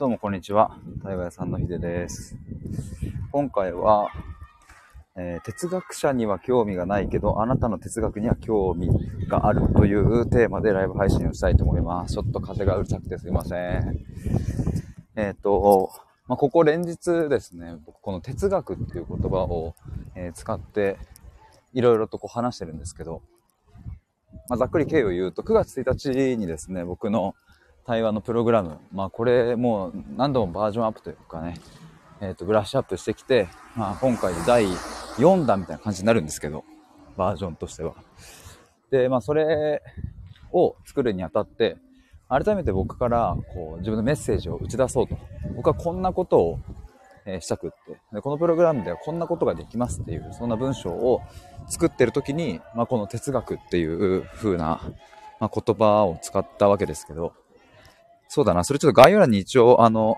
どうもこんにちは。対話屋さんのひでです。今回は、えー哲学者には興味がないけど、あなたの哲学には興味があるというテーマでライブ配信をしたいと思います。ちょっと風がうるさくてすいません。えっ、と、まあ、ここ連日ですね、僕この哲学っていう言葉を、えー使って、いろいろとこう話してるんですけど、まあ、ざっくり経緯を言うと、9月1日にですね、僕の対話のプログラム、まあこれもう何度もバージョンアップというかね、えっ、と、ブラッシュアップしてきて、まあ今回で第4弾みたいな感じになるんですけど、バージョンとしては。で、まあそれを作るにあたって、改めて僕からこう自分のメッセージを打ち出そうと。僕はこんなことを、えしたくってで。このプログラムではこんなことができますっていう、そんな文章を作ってる時に、まあこの哲学っていう風な、まあ、言葉を使ったわけですけど、そうだな。それちょっと概要欄に一応、あの、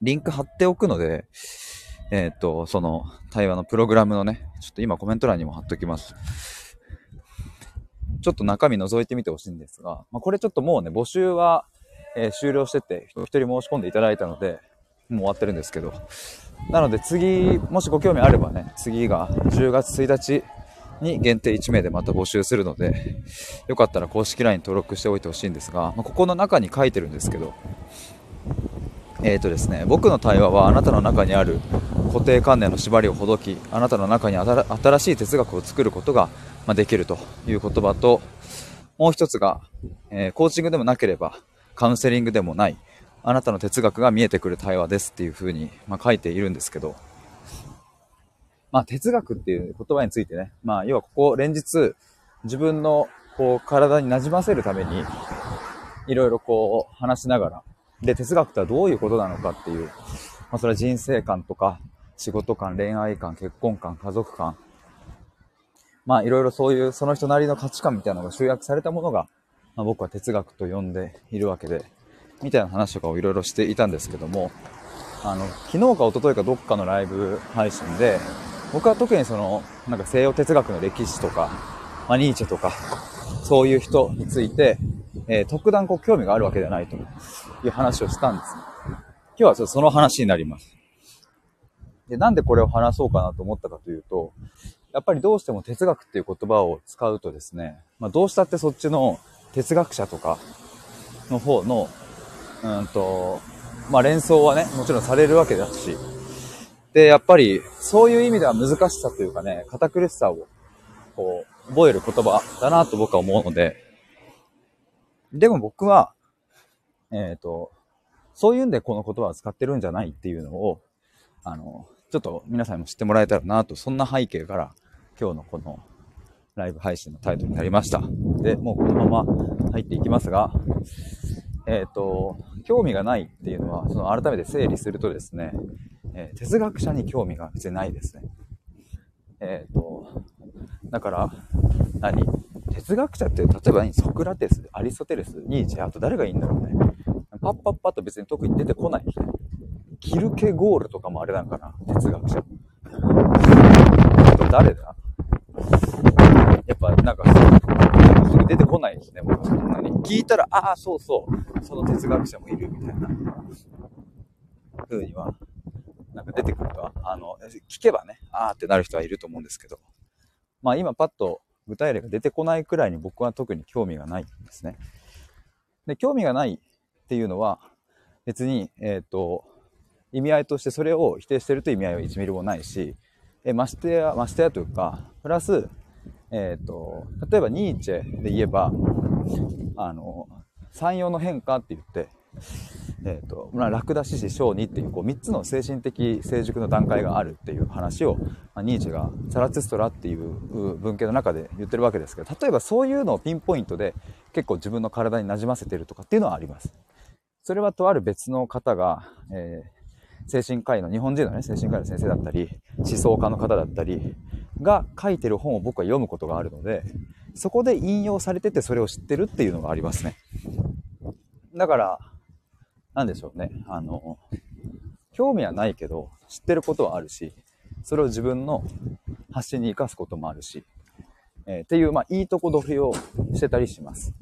リンク貼っておくので、えっ、と、その対話のプログラムのね、ちょっと今コメント欄にも貼っておきます。ちょっと中身覗いてみてほしいんですが、まあ、これちょっともうね、募集は、えー終了してて、お一人申し込んでいただいたので、もう終わってるんですけど、なので次、もしご興味あればね、次が10月1日に限定1名でまた募集するので、よかったら公式 LINE 登録しておいてほしいんですが、まあ、ここの中に書いてるんですけど、えーとですね、僕の対話はあなたの中にある固定観念の縛りをほどき、あなたの中に新しい哲学を作ることができるという言葉と、もう一つが、えーコーチングでもなければカウンセリングでもない、あなたの哲学が見えてくる対話ですっていうふうに、まあ、書いているんですけど、まあ、哲学っていう言葉についてね、まあ、要はここ連日、自分のこう体に馴染ませるために、いろいろこう話しながら、で、哲学とはどういうことなのかっていう、まあ、それは人生観とか、仕事観、恋愛観、結婚観、家族観、まあ、いろいろそういうその人なりの価値観みたいなのが集約されたものが、まあ、僕は哲学と呼んでいるわけで、みたいな話とかをいろいろしていたんですけども、あの、昨日か一昨日かどっかのライブ配信で、僕は特にその、なんか西洋哲学の歴史とか、まあ、ニーチェとか、そういう人について、えー特段こう興味があるわけではないという話をしたんですね。今日はちょっとその話になります。で、なんでこれを話そうかなと思ったかというと、やっぱりどうしても哲学っていう言葉を使うとですね、まあ、どうしたってそっちの哲学者とかの方の、うんと、まあ、連想はね、もちろんされるわけだし、で、やっぱりそういう意味では難しさというかね、堅苦しさをこう覚える言葉だなと僕は思うので、でも僕は、えっ、と、そういうんでこの言葉を使ってるんじゃないっていうのを、あの、ちょっと皆さんにも知ってもらえたらなと、そんな背景から今日のこのライブ配信のタイトルになりました。で、もうこのまま入っていきますが、えっ、と、興味がないっていうのは、その改めて整理するとですね、えー哲学者に興味が別にないですね。えっ、と、だから、何？哲学者って、例えば何？ソクラテス、アリストテレス、ニーチェ、あと誰がいいんだろうね。パッパッパッと別に特に出てこない。キルケゴールとかもあれなんかな哲学者。あと誰だ？やっぱなんか、すぐ出てこないですね、僕そんなに。聞いたら、ああ、そうそう、その哲学者もいるみたいな風には、出てくると、あの、聞けばね、ああってなる人はいると思うんですけど、まあ今パッと具体例が出てこないくらいに僕は特に興味がないんですね。で、興味がないっていうのは、別に、えっ、と、意味合いとしてそれを否定してるという意味合いは1ミリもないし、えましてや、ましてやというか、プラス、えっ、と、例えばニーチェで言えば、あの、三様の変化って言って、えっ、と、まあ、ラクダ、獅子、小児っていう、こう、3つの精神的成熟の段階があるっていう話を、まあ、ニーチェがザラツストラっていう文献の中で言ってるわけですけど、例えばそういうのをピンポイントで結構自分の体に馴染ませてるとかっていうのはあります。それはとある別の方が、えー精神科医の、日本人のね、精神科医の先生だったり、思想家の方だったりが書いてる本を僕は読むことがあるので、そこで引用されててそれを知ってるっていうのがありますね。だから、なんでしょうね。あの、興味はないけど、知ってることはあるし、それを自分の発信に活かすこともあるし、えーっていう、まあ、いいとこ取りをしてたりします。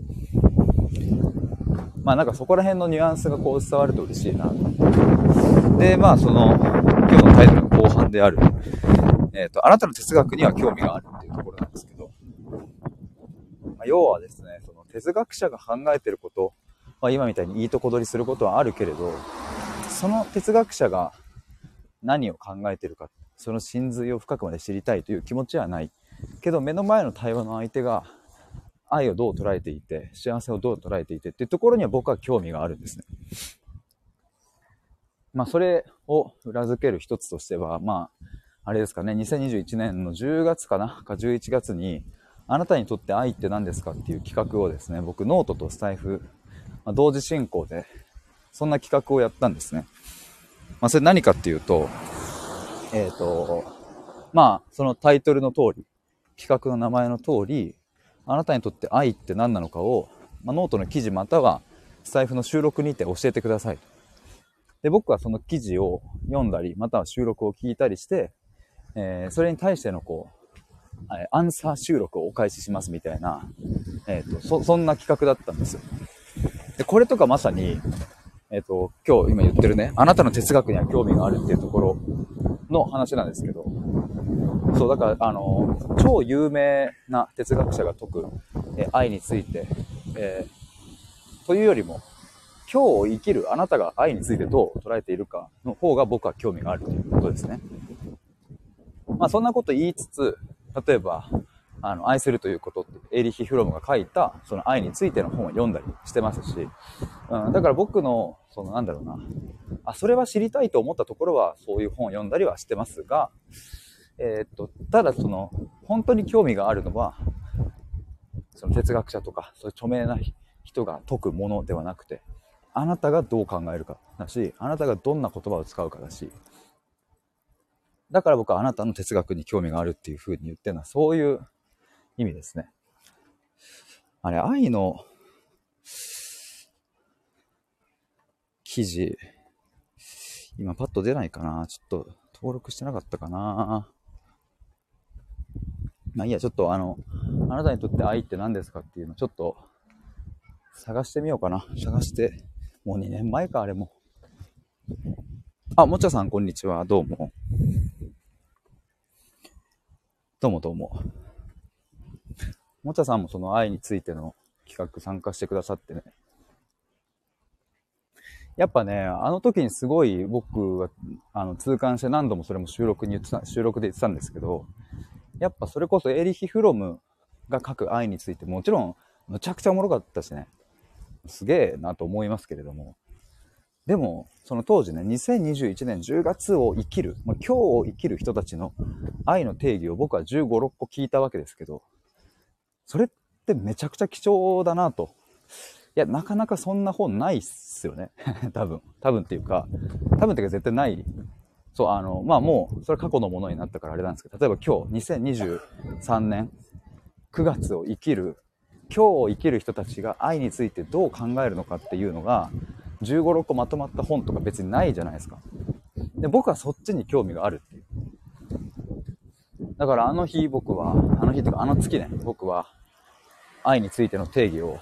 まあなんかそこら辺のニュアンスがこう伝わると嬉しいな。で、まあその、今日のタイトルの後半である、えっ、ー、と、あなたの哲学には興味があるっていうところなんですけど、まあ、要はですね、その哲学者が考えてること、まあ今みたいにいいとこ取りすることはあるけれど、その哲学者が何を考えてるか、その真髄を深くまで知りたいという気持ちはない。けど目の前の対話の相手が愛をどう捉えていて、幸せをどう捉えていてっていうところには僕は興味があるんですね。まあそれを裏付ける一つとしては、まあ、あれですかね、2021年の10月かな、か11月に、あなたにとって愛って何ですかっていう企画をですね、僕ノートとスタイフ、まあ、同時進行で、そんな企画をやったんですね。まあそれ何かっていうと、えっ、ー、と、まあそのタイトルの通り、企画の名前の通り、あなたにとって愛って何なのかを、まあ、ノートの記事またはスタイフの収録にて教えてください。で、僕はその記事を読んだり、または収録を聞いたりして、えー、それに対してのこう、アンサー収録をお返ししますみたいな、えっ、ー、と、そ、そんな企画だったんですよ。で、これとかまさに、えっ、ー、と、今日今言ってるね、あなたの哲学には興味があるっていうところの話なんですけど、そう、だから、あの、超有名な哲学者が説く、え愛について、えー、というよりも、今日を生きるあなたが愛についてどう捉えているかの方が僕は興味があるということですね。まあそんなこと言いつつ、例えば、あの、愛するということって、エリヒ・フロムが書いた、その愛についての本を読んだりしてますし、うん、だから僕の、そのなんだろうな、あ、それは知りたいと思ったところは、そういう本を読んだりはしてますが、えー、っと、ただその、本当に興味があるのは、その哲学者とか、そういう著名な人が説くものではなくて、あなたがどう考えるかだし、あなたがどんな言葉を使うかだし、だから僕はあなたの哲学に興味があるっていう風に言ってるのは、そういう意味ですね。あれ、愛の記事、今パッと出ないかなちょっと登録してなかったかなまあいいや、ちょっとあの、あなたにとって愛って何ですかっていうのちょっと探してみようかな。探して、もう2年前か、あれも。あ、もちゃさん、こんにちは。どうも。どうもどうも。もちゃさんもその愛についての企画参加してくださってね。やっぱね、あの時にすごい僕は、あの、痛感して何度もそれも収録に言ってた、収録で言ってたんですけど、やっぱそれこそエリヒ・フロムが書く愛についてもちろんむちゃくちゃおもろかったしね、すげえなと思いますけれども、でも、その当時ね、2021年10月を生きる、まあ、今日を生きる人たちの愛の定義を僕は15、6個聞いたわけですけど、それってめちゃくちゃ貴重だなと。いや、なかなかそんな本ないっすよね。多分。多分っていうか、多分っていうか絶対ないそう、あの、まあもう、それは過去のものになったからあれなんですけど、例えば今日、2023年9月を生きる、今日を生きる人たちが愛についてどう考えるのかっていうのが、15、6個まとまった本とか別にないじゃないですか。で、僕はそっちに興味があるっていう。だからあの日僕は、あの日っていうかあの月ね、僕は愛についての定義を、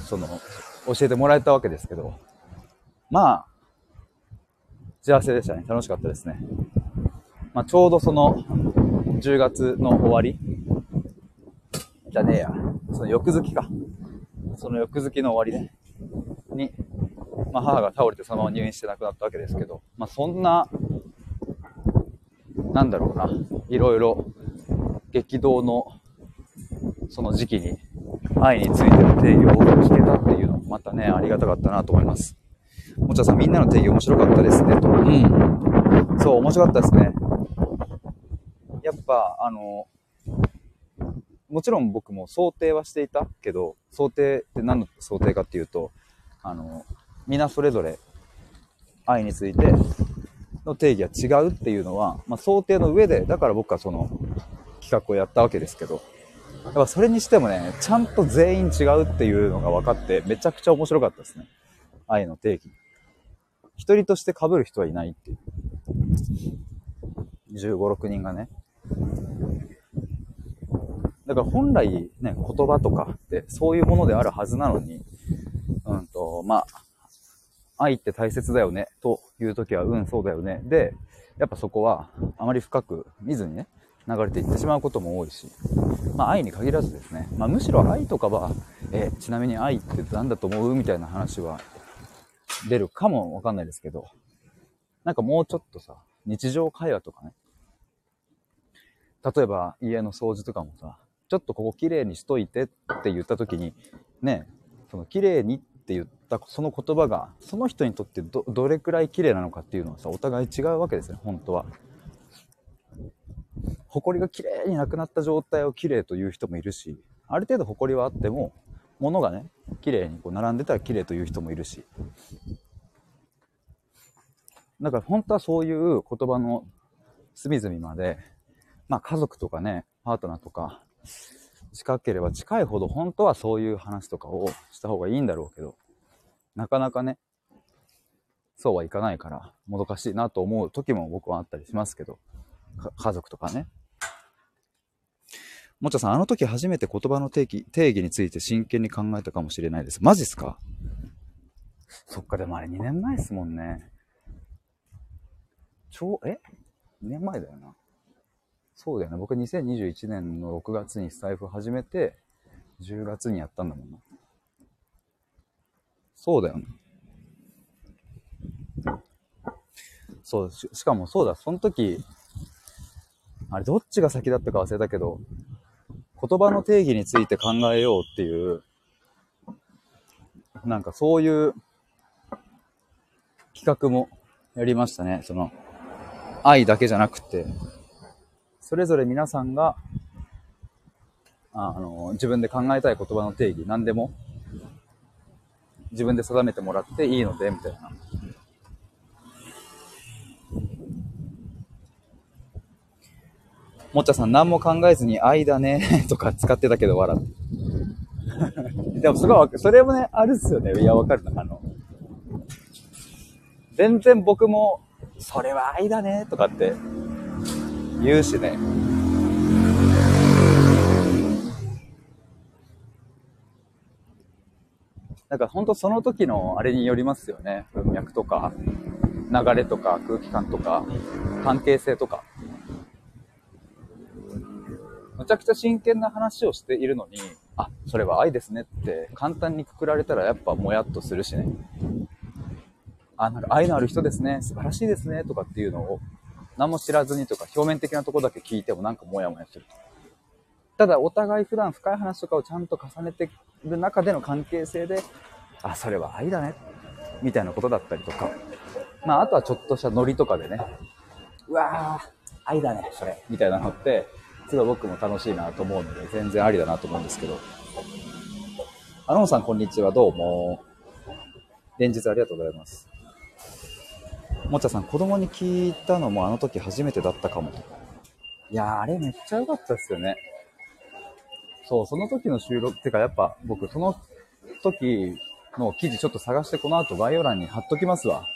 その、教えてもらえたわけですけど、まあ、幸せでしたね。楽しかったですね。まあ、ちょうどその、10月の終わりじゃねえや。その翌月か。その翌月の終わりね。に、まあ、母が倒れてそのまま入院して亡くなったわけですけど、まあ、そんな、なんだろうな。いろいろ激動のその時期に愛についての定義を聞けたっていうのもまたね、ありがたかったなと思います。もちゃさん、みんなの定義面白かったですね、と。うん。そう、面白かったですね。やっぱ、あの、もちろん僕も想定はしていたけど、想定って何の想定かっていうと、あの、皆それぞれ愛についての定義は違うっていうのは、まあ、想定の上で、だから僕はその企画をやったわけですけど、やっぱそれにしてもね、ちゃんと全員違うっていうのが分かって、めちゃくちゃ面白かったですね。愛の定義。一人として被る人はいないっていう。15、6人がね。だから本来ね、言葉とかってそういうものであるはずなのに、うんと、まあ、愛って大切だよね、という時は、うん、そうだよね。で、やっぱそこは、あまり深く見ずにね、流れていってしまうことも多いし、まあ、愛に限らずですね、まあ、むしろ愛とかは、えちなみに愛って何だと思う？みたいな話は出るかもわかんないですけど、なんかもうちょっとさ、日常会話とかね、例えば家の掃除とかもさ、ちょっとここ綺麗にしといてって言った時に、ね、その綺麗にって言ったその言葉が、その人にとってど、どれくらい綺麗なのかっていうのはさ、お互い違うわけですね、本当は。埃が綺麗になくなった状態を綺麗という人もいるし、ある程度埃はあっても、物がね、綺麗にこう並んでたら綺麗という人もいるし。だから本当はそういう言葉の隅々まで、まあ家族とかね、パートナーとか、近ければ近いほど本当はそういう話とかをした方がいいんだろうけど、なかなかね、そうはいかないから、もどかしいなと思う時も僕はあったりしますけど、家族とかね。もちゃさん、あの時初めて言葉の定義定義について真剣に考えたかもしれないです。マジっすか？そっか、でもあれ2年前っすもんね。ちょ、え ?2 年前だよな。そうだよね。僕2021年の6月に財布始めて、10月にやったんだもんな。そうだよね。そうし、しかもそうだ、その時、あれどっちが先だったか忘れたけど、言葉の定義について考えようっていう、なんかそういう企画もやりましたね。その、愛だけじゃなくて、それぞれ皆さんが、あの、自分で考えたい言葉の定義、何でも、自分で定めてもらっていいので、みたいな。もっちゃさん何も考えずに愛だね とか使ってたけど笑う。でもすごい、それもね、あるっすよね。いや、わかるな。あの、全然僕も、それは愛だねとかって言うしね。なんか本当その時のあれによりますよね。文脈とか、流れとか、空気感とか、関係性とか。むちゃくちゃ真剣な話をしているのに、あ、それは愛ですねって簡単にくくられたらやっぱもやっとするしね。あ、なんか愛のある人ですね、素晴らしいですね、とかっていうのを何も知らずにとか、表面的なとこだけ聞いてもなんかモヤモヤする。ただ、お互い普段深い話とかをちゃんと重ねてる中での関係性で、あ、それは愛だね、みたいなことだったりとか。まあ、あとはちょっとしたノリとかでね、うわー、愛だね、それ、みたいなのって、すごい僕も楽しいなと思うので、全然ありだなと思うんですけど。アロンさん、こんにちは、どうも。連日ありがとうございます。もちゃさん、子供に聞いたのもあの時初めてだったかもと。いやー、あれめっちゃ良かったですよね。そう、その時の収録、ってかやっぱ僕その時の記事ちょっと探してこの後概要欄に貼っときますわ。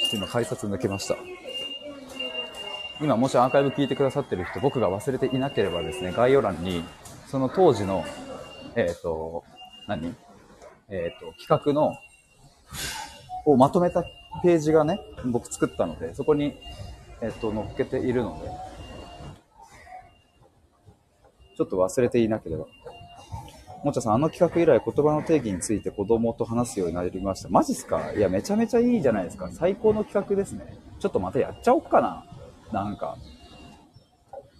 ちょっと今改札抜けました。今もしアーカイブ聞いてくださってる人、僕が忘れていなければですね、概要欄に、その当時の、えっ、ー、と、何？えっ、ー、と、企画の、をまとめたページがね、僕作ったので、そこに、えっと、載っけているので、ちょっと忘れていなければ。もちゃさん、あの企画以来言葉の定義について子供と話すようになりました。マジっすか？いや、めちゃめちゃいいじゃないですか。最高の企画ですね。ちょっとまたやっちゃおっかな。なんか。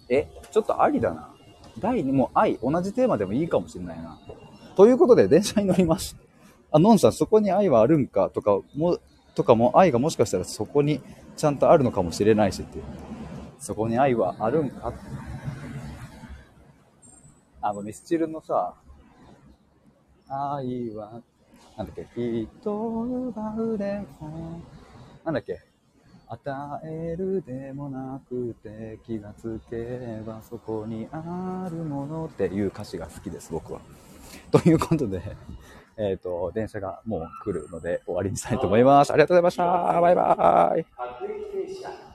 え、ちょっとありだな。第2も愛、同じテーマでもいいかもしれないな。ということで、電車に乗りました。あ、のんさん、そこに愛はあるんかとか、もとかも愛がもしかしたらそこにちゃんとあるのかもしれないしっていう。そこに愛はあるんかあの、ミスチルのさ、愛は、なんだっけ、人奪うでも、なんだっけ、与えるでもなくて気がつけばそこにあるものっていう歌詞が好きです、僕は。ということで、えっ、ー、と、電車がもう来るので終わりにしたいと思います。ありがとうございました。バイバーイ。